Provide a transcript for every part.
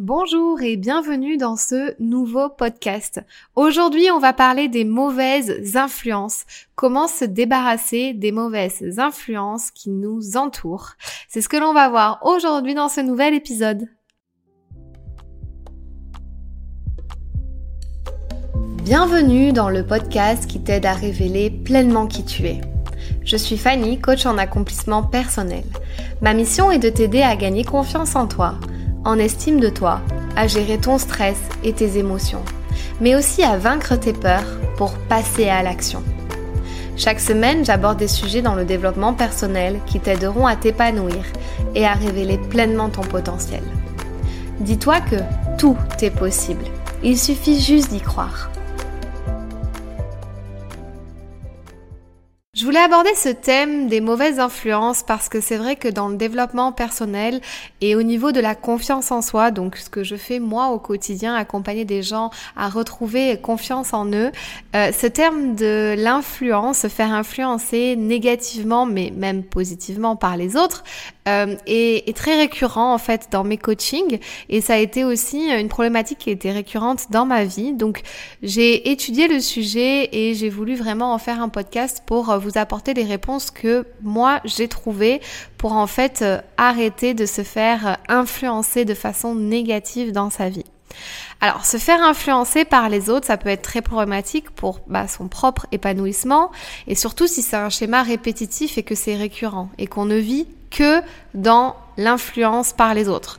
Bonjour et bienvenue dans ce nouveau podcast. Aujourd'hui, on va parler des mauvaises influences. Comment se débarrasser des mauvaises influences qui nous entourent? C'est ce que l'on va voir aujourd'hui dans ce nouvel épisode. Bienvenue dans le podcast qui t'aide à révéler pleinement qui tu es. Je suis Fanny, coach en accomplissement personnel. Ma mission est de t'aider à gagner confiance en toi en estime de toi, à gérer ton stress et tes émotions, mais aussi à vaincre tes peurs pour passer à l'action. Chaque semaine, j'aborde des sujets dans le développement personnel qui t'aideront à t'épanouir et à révéler pleinement ton potentiel. Dis-toi que tout est possible. Il suffit juste d'y croire. Voulais aborder ce thème des mauvaises influences parce que c'est vrai que dans le développement personnel et au niveau de la confiance en soi, donc ce que je fais moi au quotidien, accompagner des gens à retrouver confiance en eux, euh, ce terme de l'influence, se faire influencer négativement mais même positivement par les autres, euh, est, est, très récurrent en fait dans mes coachings et ça a été aussi une problématique qui était récurrente dans ma vie. Donc j'ai étudié le sujet et j'ai voulu vraiment en faire un podcast pour vous apporter les réponses que moi j'ai trouvées pour en fait euh, arrêter de se faire euh, influencer de façon négative dans sa vie. Alors, se faire influencer par les autres, ça peut être très problématique pour bah, son propre épanouissement, et surtout si c'est un schéma répétitif et que c'est récurrent, et qu'on ne vit que dans l'influence par les autres.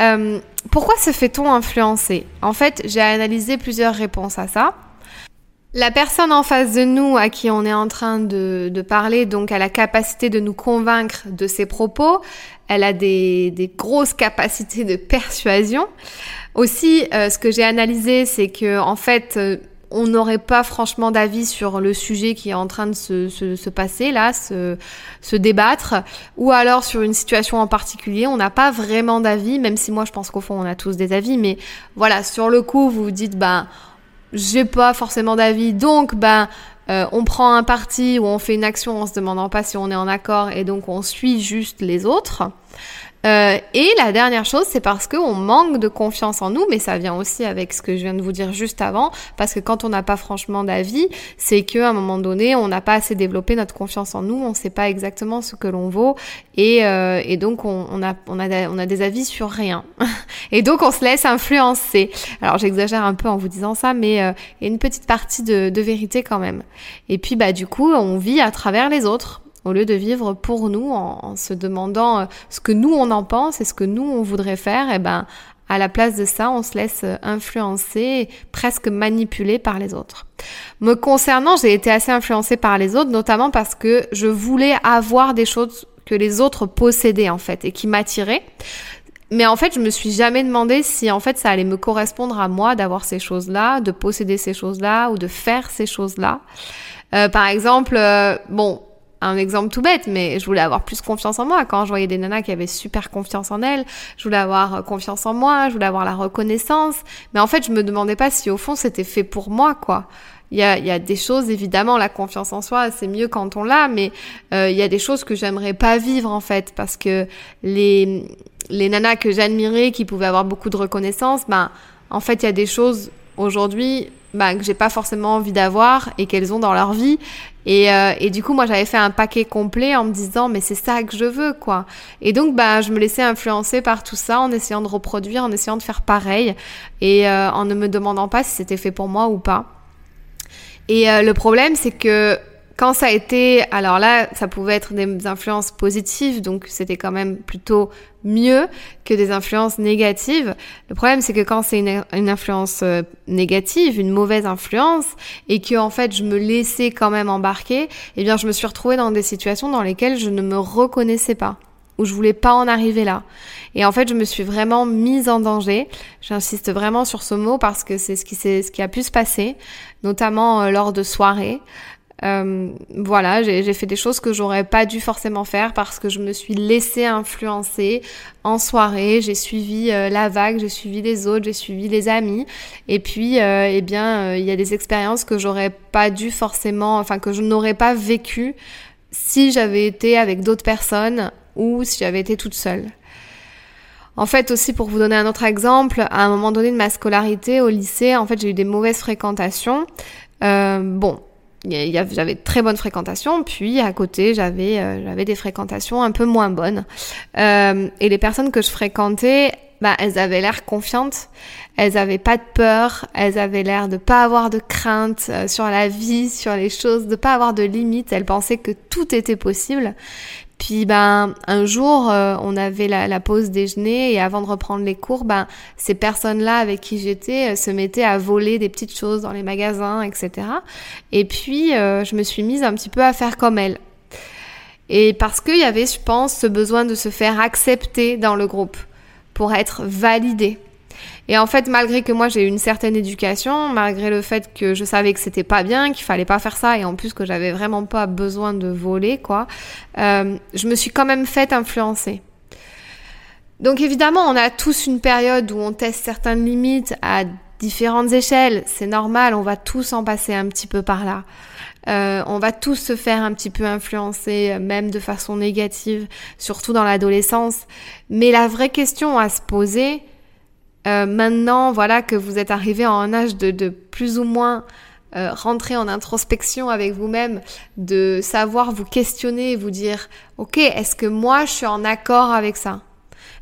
Euh, pourquoi se fait-on influencer? En fait, j'ai analysé plusieurs réponses à ça. La personne en face de nous à qui on est en train de, parler, donc a la capacité de nous convaincre de ses propos, elle a des, grosses capacités de persuasion. Aussi, euh, ce que j'ai analysé, c'est que en fait, euh, on n'aurait pas franchement d'avis sur le sujet qui est en train de se, passer là, se, se, débattre, ou alors sur une situation en particulier, on n'a pas vraiment d'avis, même si moi je pense qu'au fond on a tous des avis, mais voilà, sur le coup vous vous dites, bah j'ai pas forcément d'avis, donc ben euh, on prend un parti ou on fait une action en se demandant pas si on est en accord et donc on suit juste les autres. Euh, et la dernière chose, c'est parce qu'on manque de confiance en nous, mais ça vient aussi avec ce que je viens de vous dire juste avant, parce que quand on n'a pas franchement d'avis, c'est qu'à un moment donné, on n'a pas assez développé notre confiance en nous, on ne sait pas exactement ce que l'on vaut, et, euh, et donc on, a, on, a, on a des avis sur rien. et donc on se laisse influencer. Alors j'exagère un peu en vous disant ça, mais euh, il y a une petite partie de, de vérité quand même. Et puis bah du coup, on vit à travers les autres au lieu de vivre pour nous en, se demandant euh, ce que nous on en pense et ce que nous on voudrait faire, eh ben à la place de ça, on se laisse influencer, presque manipuler par les autres. Me concernant, j'ai été assez influencée par les autres, notamment parce que je voulais avoir des choses que les autres possédaient en fait et qui m'attiraient. Mais en fait, je me suis jamais demandé si en fait ça allait me correspondre à moi d'avoir ces choses-là, de posséder ces choses-là ou de faire ces choses-là. Euh, par exemple, euh, bon, un exemple tout bête, mais je voulais avoir plus confiance en moi. Quand je voyais des nanas qui avaient super confiance en elles, je voulais avoir euh, confiance en moi, je voulais avoir la reconnaissance. Mais en fait, je me demandais pas si au fond c'était fait pour moi, quoi. Il y a, y a des choses, évidemment, la confiance en soi, c'est mieux quand on l'a, mais euh, il y a des choses que j'aimerais pas vivre, en fait, parce que les, les nanas que j'admirais, qui pouvaient avoir beaucoup de reconnaissance, ben, en fait, il y a des choses aujourd'hui bah, que j'ai pas forcément envie d'avoir et qu'elles ont dans leur vie. Et, euh, et du coup, moi, j'avais fait un paquet complet en me disant, mais c'est ça que je veux, quoi. Et donc, bah, je me laissais influencer par tout ça en essayant de reproduire, en essayant de faire pareil et euh, en ne me demandant pas si c'était fait pour moi ou pas. Et euh, le problème, c'est que quand ça a été, alors là, ça pouvait être des influences positives, donc c'était quand même plutôt mieux que des influences négatives. Le problème, c'est que quand c'est une, influence euh, négative, une mauvaise influence, et que en fait je me laissais quand même embarquer, eh bien, je me suis retrouvée dans des situations dans lesquelles je ne me reconnaissais pas où je voulais pas en arriver là. Et en fait, je me suis vraiment mise en danger. J'insiste vraiment sur ce mot parce que c'est ce qui, ce qui a pu se passer, notamment euh, lors de soirées. Euh, voilà, j'ai fait des choses que j'aurais pas dû forcément faire parce que je me suis laissée influencer en soirée. J'ai suivi euh, la vague, j'ai suivi les autres, j'ai suivi les amis. Et puis, euh, eh bien, il y a des expériences que j'aurais pas dû forcément, enfin que je n'aurais pas vécu si j'avais été avec d'autres personnes ou si j'avais été toute seule. En fait, aussi pour vous donner un autre exemple, à un moment donné de ma scolarité au lycée, en fait, j'ai eu des mauvaises fréquentations. Euh, bon, j'avais très bonne fréquentation, puis à côté j'avais euh, j'avais des fréquentations un peu moins bonnes. Euh, et les personnes que je fréquentais, bah, elles avaient l'air confiantes, elles avaient pas de peur, elles avaient l'air de pas avoir de crainte euh, sur la vie, sur les choses, de pas avoir de limites. Elles pensaient que tout était possible. Puis ben un jour, euh, on avait la, pause déjeuner et avant de reprendre les cours, ben ces personnes-là avec qui j'étais euh, se mettaient à voler des petites choses dans les magasins, etc. Et puis euh, je me suis mise un petit peu à faire comme elles. Et parce qu'il y avait, je pense, ce besoin de se faire accepter dans le groupe pour être validée. Et en fait, malgré que moi j'ai eu une certaine éducation, malgré le fait que je savais que c'était pas bien, qu'il fallait pas faire ça, et en plus que j'avais vraiment pas besoin de voler, quoi, euh, je me suis quand même faite influencer. Donc évidemment, on a tous une période où on teste certaines limites à différentes échelles. C'est normal, on va tous en passer un petit peu par là. Euh, on va tous se faire un petit peu influencer, même de façon négative, surtout dans l'adolescence. Mais la vraie question à se poser, euh, maintenant, voilà que vous êtes arrivé à un âge de, de plus ou moins euh, rentrer en introspection avec vous-même, de savoir vous questionner et vous dire, ok, est-ce que moi je suis en accord avec ça?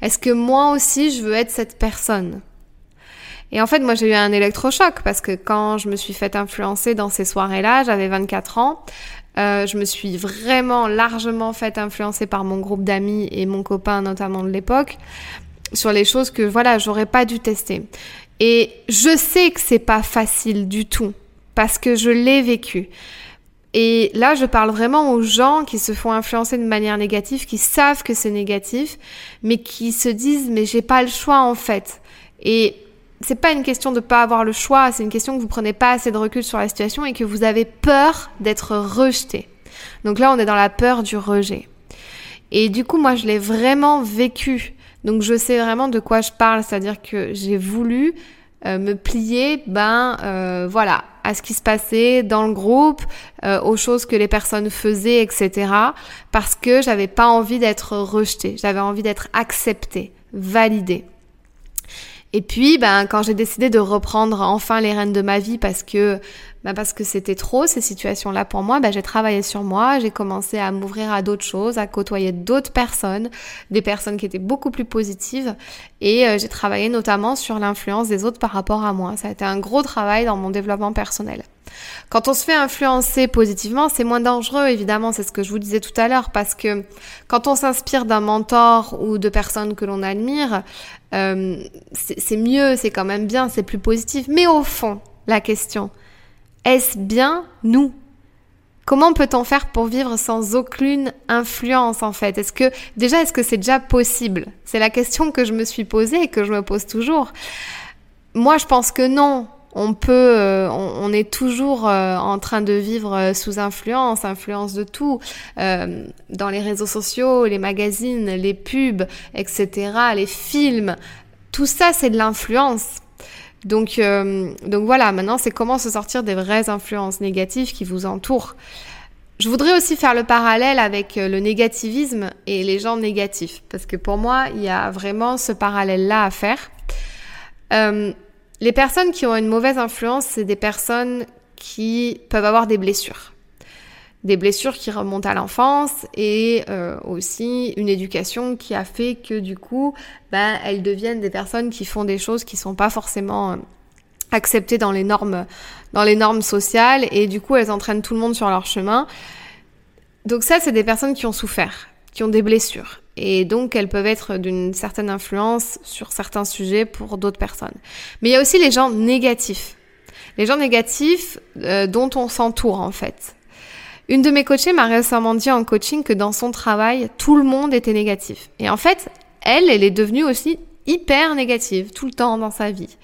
Est-ce que moi aussi je veux être cette personne? Et en fait, moi, j'ai eu un électrochoc parce que quand je me suis fait influencer dans ces soirées-là, j'avais 24 ans. Euh, je me suis vraiment largement fait influencer par mon groupe d'amis et mon copain notamment de l'époque sur les choses que voilà, j'aurais pas dû tester. Et je sais que c'est pas facile du tout parce que je l'ai vécu. Et là, je parle vraiment aux gens qui se font influencer de manière négative, qui savent que c'est négatif, mais qui se disent mais j'ai pas le choix en fait. Et c'est pas une question de pas avoir le choix, c'est une question que vous prenez pas assez de recul sur la situation et que vous avez peur d'être rejeté. Donc là, on est dans la peur du rejet. Et du coup, moi, je l'ai vraiment vécu. Donc je sais vraiment de quoi je parle, c'est-à-dire que j'ai voulu euh, me plier, ben euh, voilà, à ce qui se passait dans le groupe, euh, aux choses que les personnes faisaient, etc. Parce que j'avais pas envie d'être rejetée, j'avais envie d'être acceptée, validée. Et puis, ben, quand j'ai décidé de reprendre enfin les rênes de ma vie parce que, ben, parce que c'était trop ces situations-là pour moi, ben, j'ai travaillé sur moi, j'ai commencé à m'ouvrir à d'autres choses, à côtoyer d'autres personnes, des personnes qui étaient beaucoup plus positives, et euh, j'ai travaillé notamment sur l'influence des autres par rapport à moi. Ça a été un gros travail dans mon développement personnel. Quand on se fait influencer positivement, c'est moins dangereux, évidemment, c'est ce que je vous disais tout à l'heure, parce que quand on s'inspire d'un mentor ou de personnes que l'on admire, euh, c'est mieux, c'est quand même bien, c'est plus positif. Mais au fond, la question, est-ce bien nous? Comment peut-on faire pour vivre sans aucune influence en fait? Est-ce que déjà est-ce que c'est déjà possible? C'est la question que je me suis posée et que je me pose toujours. Moi, je pense que non on peut, euh, on, est toujours euh, en train de vivre euh, sous influence, influence de tout, dans les réseaux sociaux, les magazines, les pubs, etc., les films, tout ça c'est de l'influence. Donc, donc voilà, maintenant c'est comment se sortir des vraies influences négatives qui vous entourent. Je voudrais aussi faire le parallèle avec le négativisme et les gens négatifs, parce que pour moi, il y a vraiment ce parallèle-là à faire. Les personnes qui ont une mauvaise influence, c'est des personnes qui peuvent avoir des blessures. Des blessures qui remontent à l'enfance et euh, aussi une éducation qui a fait que du coup, ben, elles deviennent des personnes qui font des choses qui sont pas forcément euh, acceptées dans les normes, dans les normes sociales et du coup, elles entraînent tout le monde sur leur chemin. Donc ça, c'est des personnes qui ont souffert, qui ont des blessures et donc elles peuvent être d'une certaine influence sur certains sujets pour d'autres personnes. Mais il y a aussi les gens négatifs. Les gens négatifs euh, dont on s'entoure en fait. Une de mes coachées m'a récemment dit en coaching que dans son travail, tout le monde était négatif. Et en fait, elle, elle est devenue aussi hyper négative tout le temps dans sa vie.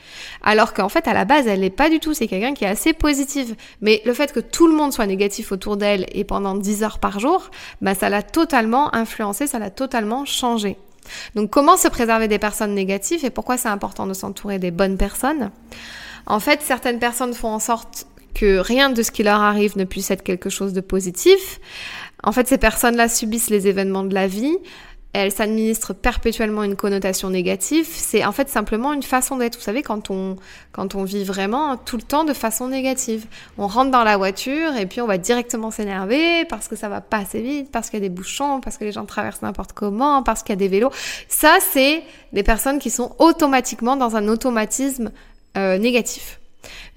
Alors qu'en fait, à la base, elle n'est pas du tout. C'est quelqu'un qui est assez positive. Mais le fait que tout le monde soit négatif autour d'elle et pendant 10 heures par jour, bah, ça l'a totalement influencé, ça l'a totalement changé. Donc, comment se préserver des personnes négatives et pourquoi c'est important de s'entourer des bonnes personnes? En fait, certaines personnes font en sorte que rien de ce qui leur arrive ne puisse être quelque chose de positif. En fait, ces personnes-là subissent les événements de la vie, elle s'administre perpétuellement une connotation négative, c'est en fait simplement une façon d'être. Vous savez, quand on, quand on vit vraiment tout le temps de façon négative, on rentre dans la voiture et puis on va directement s'énerver parce que ça va pas assez vite, parce qu'il y a des bouchons, parce que les gens traversent n'importe comment, parce qu'il y a des vélos. Ça, c'est des personnes qui sont automatiquement dans un automatisme euh, négatif.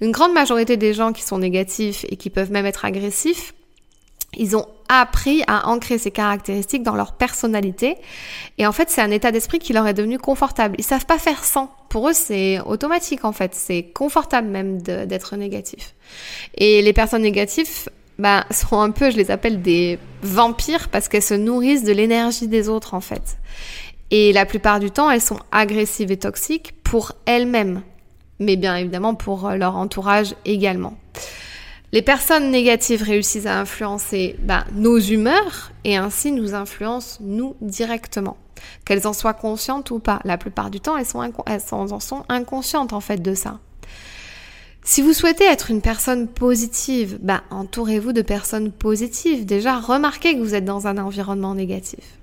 Une grande majorité des gens qui sont négatifs et qui peuvent même être agressifs, ils ont appris à ancrer ces caractéristiques dans leur personnalité. Et en fait, c'est un état d'esprit qui leur est devenu confortable. Ils savent pas faire sans. Pour eux, c'est automatique en fait. C'est confortable même d'être négatif. Et les personnes négatives, bah, sont un peu, je les appelle des vampires parce qu'elles se nourrissent de l'énergie des autres en fait. Et la plupart du temps, elles sont agressives et toxiques pour elles-mêmes, mais bien évidemment pour leur entourage également. Les personnes négatives réussissent à influencer bah, nos humeurs et ainsi nous influencent nous directement. Qu'elles en soient conscientes ou pas. La plupart du temps, elles, en sont inconscientes en fait de ça. Si vous souhaitez être une personne positive, bah, entourez-vous de personnes positives. Déjà, remarquez que vous êtes dans un environnement négatif.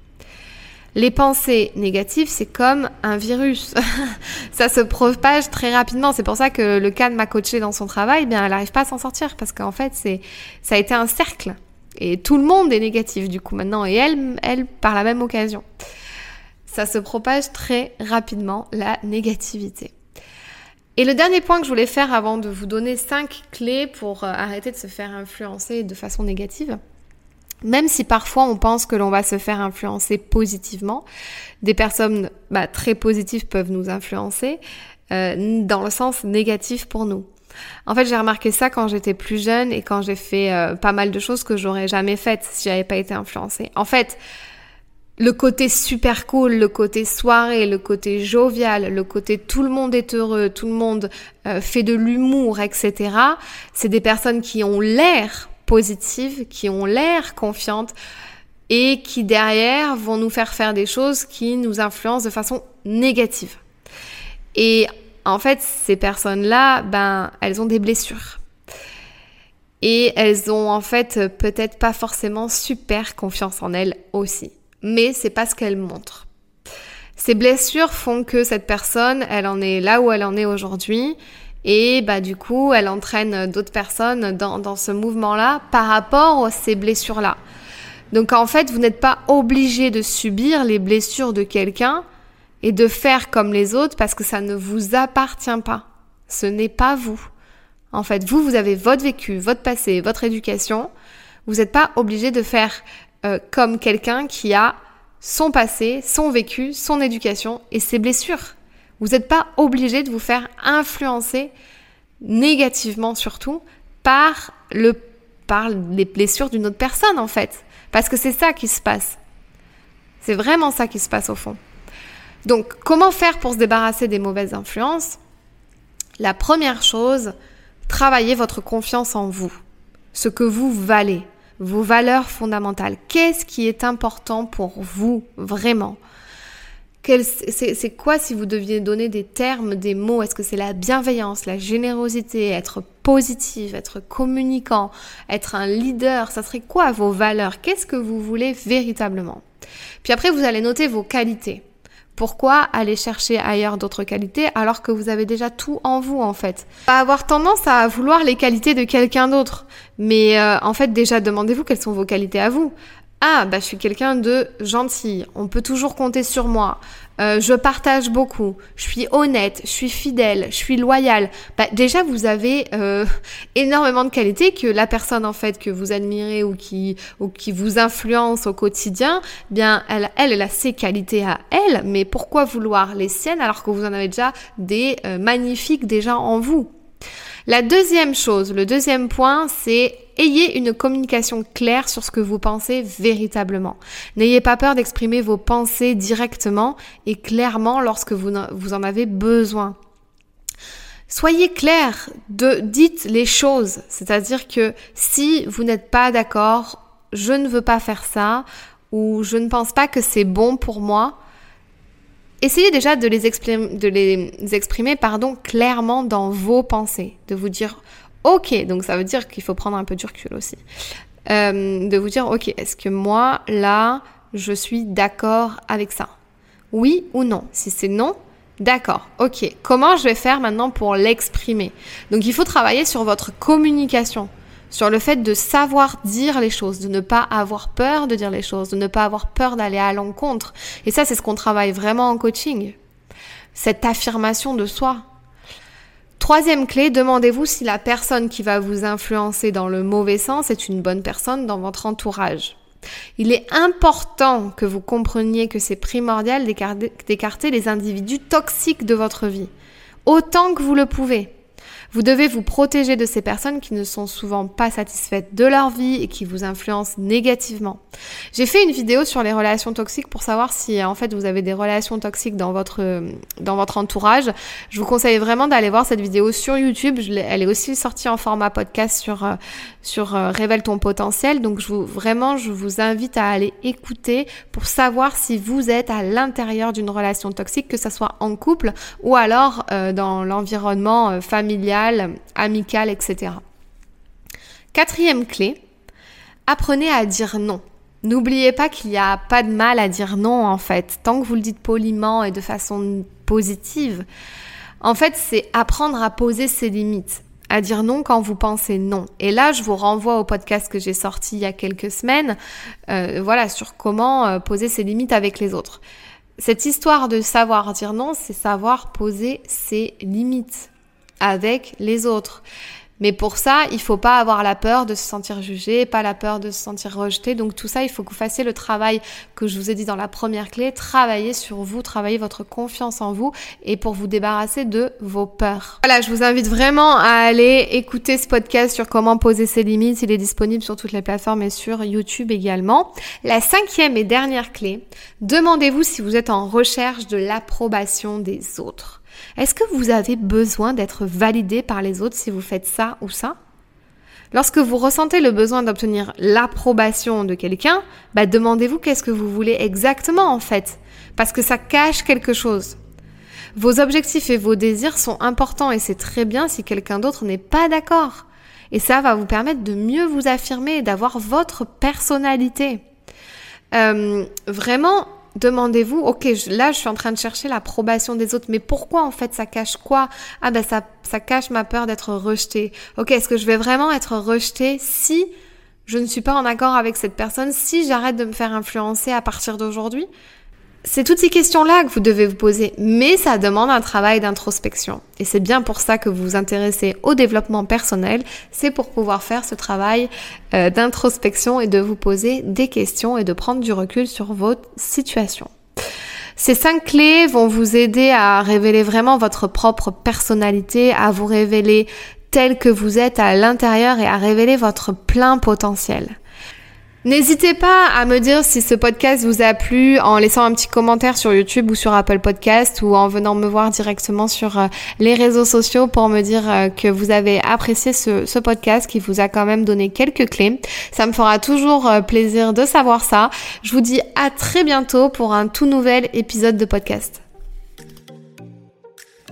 Les pensées négatives, c'est comme un virus. ça se propage très rapidement. C'est pour ça que le cas de ma coachée dans son travail, eh bien, elle n'arrive pas à s'en sortir parce qu'en fait, c'est, ça a été un cercle. Et tout le monde est négatif du coup maintenant. Et elle, elle, par la même occasion. Ça se propage très rapidement, la négativité. Et le dernier point que je voulais faire avant de vous donner cinq clés pour euh, arrêter de se faire influencer de façon négative, même si parfois on pense que l'on va se faire influencer positivement, des personnes bah, très positives peuvent nous influencer euh, dans le sens négatif pour nous. En fait, j'ai remarqué ça quand j'étais plus jeune et quand j'ai fait euh, pas mal de choses que j'aurais jamais faites si j'avais pas été influencée. En fait, le côté super cool, le côté soirée, le côté jovial, le côté tout le monde est heureux, tout le monde euh, fait de l'humour, etc. C'est des personnes qui ont l'air positives, qui ont l'air confiantes et qui derrière vont nous faire faire des choses qui nous influencent de façon négative. Et en fait, ces personnes-là, ben, elles ont des blessures. Et elles ont en fait peut-être pas forcément super confiance en elles aussi. Mais c'est pas ce qu'elles montrent. Ces blessures font que cette personne, elle en est là où elle en est aujourd'hui et bah du coup, elle entraîne d'autres personnes dans, dans ce mouvement-là par rapport à ces blessures-là. Donc en fait, vous n'êtes pas obligé de subir les blessures de quelqu'un et de faire comme les autres parce que ça ne vous appartient pas. Ce n'est pas vous. En fait, vous, vous avez votre vécu, votre passé, votre éducation. Vous n'êtes pas obligé de faire euh, comme quelqu'un qui a son passé, son vécu, son éducation et ses blessures. Vous n'êtes pas obligé de vous faire influencer négativement surtout par le par les blessures d'une autre personne en fait parce que c'est ça qui se passe. C'est vraiment ça qui se passe au fond. Donc comment faire pour se débarrasser des mauvaises influences? La première chose, travaillez votre confiance en vous, ce que vous valez, vos valeurs fondamentales. Qu'est-ce qui est important pour vous vraiment? C'est quoi si vous deviez donner des termes, des mots? Est-ce que c'est la bienveillance, la générosité, être positif, être communicant, être un leader? Ça serait quoi vos valeurs? Qu'est-ce que vous voulez véritablement? Puis après, vous allez noter vos qualités. Pourquoi aller chercher ailleurs d'autres qualités alors que vous avez déjà tout en vous en fait? Pas avoir tendance à vouloir les qualités de quelqu'un d'autre, mais euh, en fait déjà demandez-vous quelles sont vos qualités à vous. Ah, bah, je suis quelqu'un de gentil. On peut toujours compter sur moi. Euh, je partage beaucoup. Je suis honnête. Je suis fidèle. Je suis loyale. Bah, déjà, vous avez euh, énormément de qualités que la personne en fait que vous admirez ou qui ou qui vous influence au quotidien, bien, elle, elle, elle a ses qualités à elle. Mais pourquoi vouloir les siennes alors que vous en avez déjà des euh, magnifiques déjà en vous? La deuxième chose, le deuxième point, c'est ayez une communication claire sur ce que vous pensez véritablement. N'ayez pas peur d'exprimer vos pensées directement et clairement lorsque vous, en avez besoin. Soyez clair, de, dites les choses. C'est-à-dire que si vous n'êtes pas d'accord, je ne veux pas faire ça, ou je ne pense pas que c'est bon pour moi, essayez déjà de les exprimer, pardon, clairement dans vos pensées. De vous dire, Ok, donc ça veut dire qu'il faut prendre un peu du recul aussi. Euh, de vous dire, ok, est-ce que moi, là, je suis d'accord avec ça? Oui ou non? Si c'est non, D'accord, ok. Comment je vais faire maintenant pour l'exprimer? Donc il faut travailler sur votre communication, sur le fait de savoir dire les choses, de ne pas avoir peur de dire les choses, de ne pas avoir peur d'aller à l'encontre. Et ça, c'est ce qu'on travaille vraiment en coaching. Cette affirmation de soi. Troisième clé, demandez-vous si la personne qui va vous influencer dans le mauvais sens est une bonne personne dans votre entourage. Il est important que vous compreniez que c'est primordial d'écarter les individus toxiques de votre vie, autant que vous le pouvez. Vous devez vous protéger de ces personnes qui ne sont souvent pas satisfaites de leur vie et qui vous influencent négativement. J'ai fait une vidéo sur les relations toxiques pour savoir si en fait vous avez des relations toxiques dans votre dans votre entourage. Je vous conseille vraiment d'aller voir cette vidéo sur YouTube. elle est aussi sortie en format podcast sur euh, sur euh, révèle ton potentiel. Donc je vous vraiment je vous invite à aller écouter pour savoir si vous êtes à l'intérieur d'une relation toxique, que ce soit en couple ou alors euh, dans l'environnement familial amicale, etc. Quatrième clé, apprenez à dire non. N'oubliez pas qu'il n'y a pas de mal à dire non en fait, tant que vous le dites poliment et de façon positive. En fait, c'est apprendre à poser ses limites, à dire non quand vous pensez non. Et là, je vous renvoie au podcast que j'ai sorti il y a quelques semaines, euh, voilà, sur comment euh, poser ses limites avec les autres. Cette histoire de savoir dire non, c'est savoir poser ses limites avec les autres. Mais pour ça, il faut pas avoir la peur de se sentir jugé, pas la peur de se sentir rejeté. Donc tout ça, il faut que vous fassiez le travail que je vous ai dit dans la première clé, travailler sur vous, travailler votre confiance en vous et pour vous débarrasser de vos peurs. Voilà, je vous invite vraiment à aller écouter ce podcast sur comment poser ses limites. Il est disponible sur toutes les plateformes et sur YouTube également. La cinquième et dernière clé, demandez-vous si vous êtes en recherche de l'approbation des autres. Est-ce que vous avez besoin d'être validé par les autres si vous faites ça ou ça? Lorsque vous ressentez le besoin d'obtenir l'approbation de quelqu'un, bah demandez-vous qu'est-ce que vous voulez exactement en fait, parce que ça cache quelque chose. Vos objectifs et vos désirs sont importants et c'est très bien si quelqu'un d'autre n'est pas d'accord. Et ça va vous permettre de mieux vous affirmer et d'avoir votre personnalité. Euh, vraiment, demandez-vous, ok, là je suis en train de chercher l'approbation des autres, mais pourquoi en fait ça cache quoi? Ah ben ça, ça cache ma peur d'être rejeté. Ok, est-ce que je vais vraiment être rejeté si je ne suis pas en accord avec cette personne, si j'arrête de me faire influencer à partir d'aujourd'hui? C'est toutes ces questions-là que vous devez vous poser, mais ça demande un travail d'introspection. Et c'est bien pour ça que vous vous intéressez au développement personnel, c'est pour pouvoir faire ce travail euh, d'introspection et de vous poser des questions et de prendre du recul sur votre situation. Ces cinq clés vont vous aider à révéler vraiment votre propre personnalité, à vous révéler tel que vous êtes à l'intérieur et à révéler votre plein potentiel. N'hésitez pas à me dire si ce podcast vous a plu en laissant un petit commentaire sur YouTube ou sur Apple Podcast ou en venant me voir directement sur euh, les réseaux sociaux pour me dire euh, que vous avez apprécié ce, podcast qui vous a quand même donné quelques clés. Ça me fera toujours euh, plaisir de savoir ça. Je vous dis à très bientôt pour un tout nouvel épisode de podcast.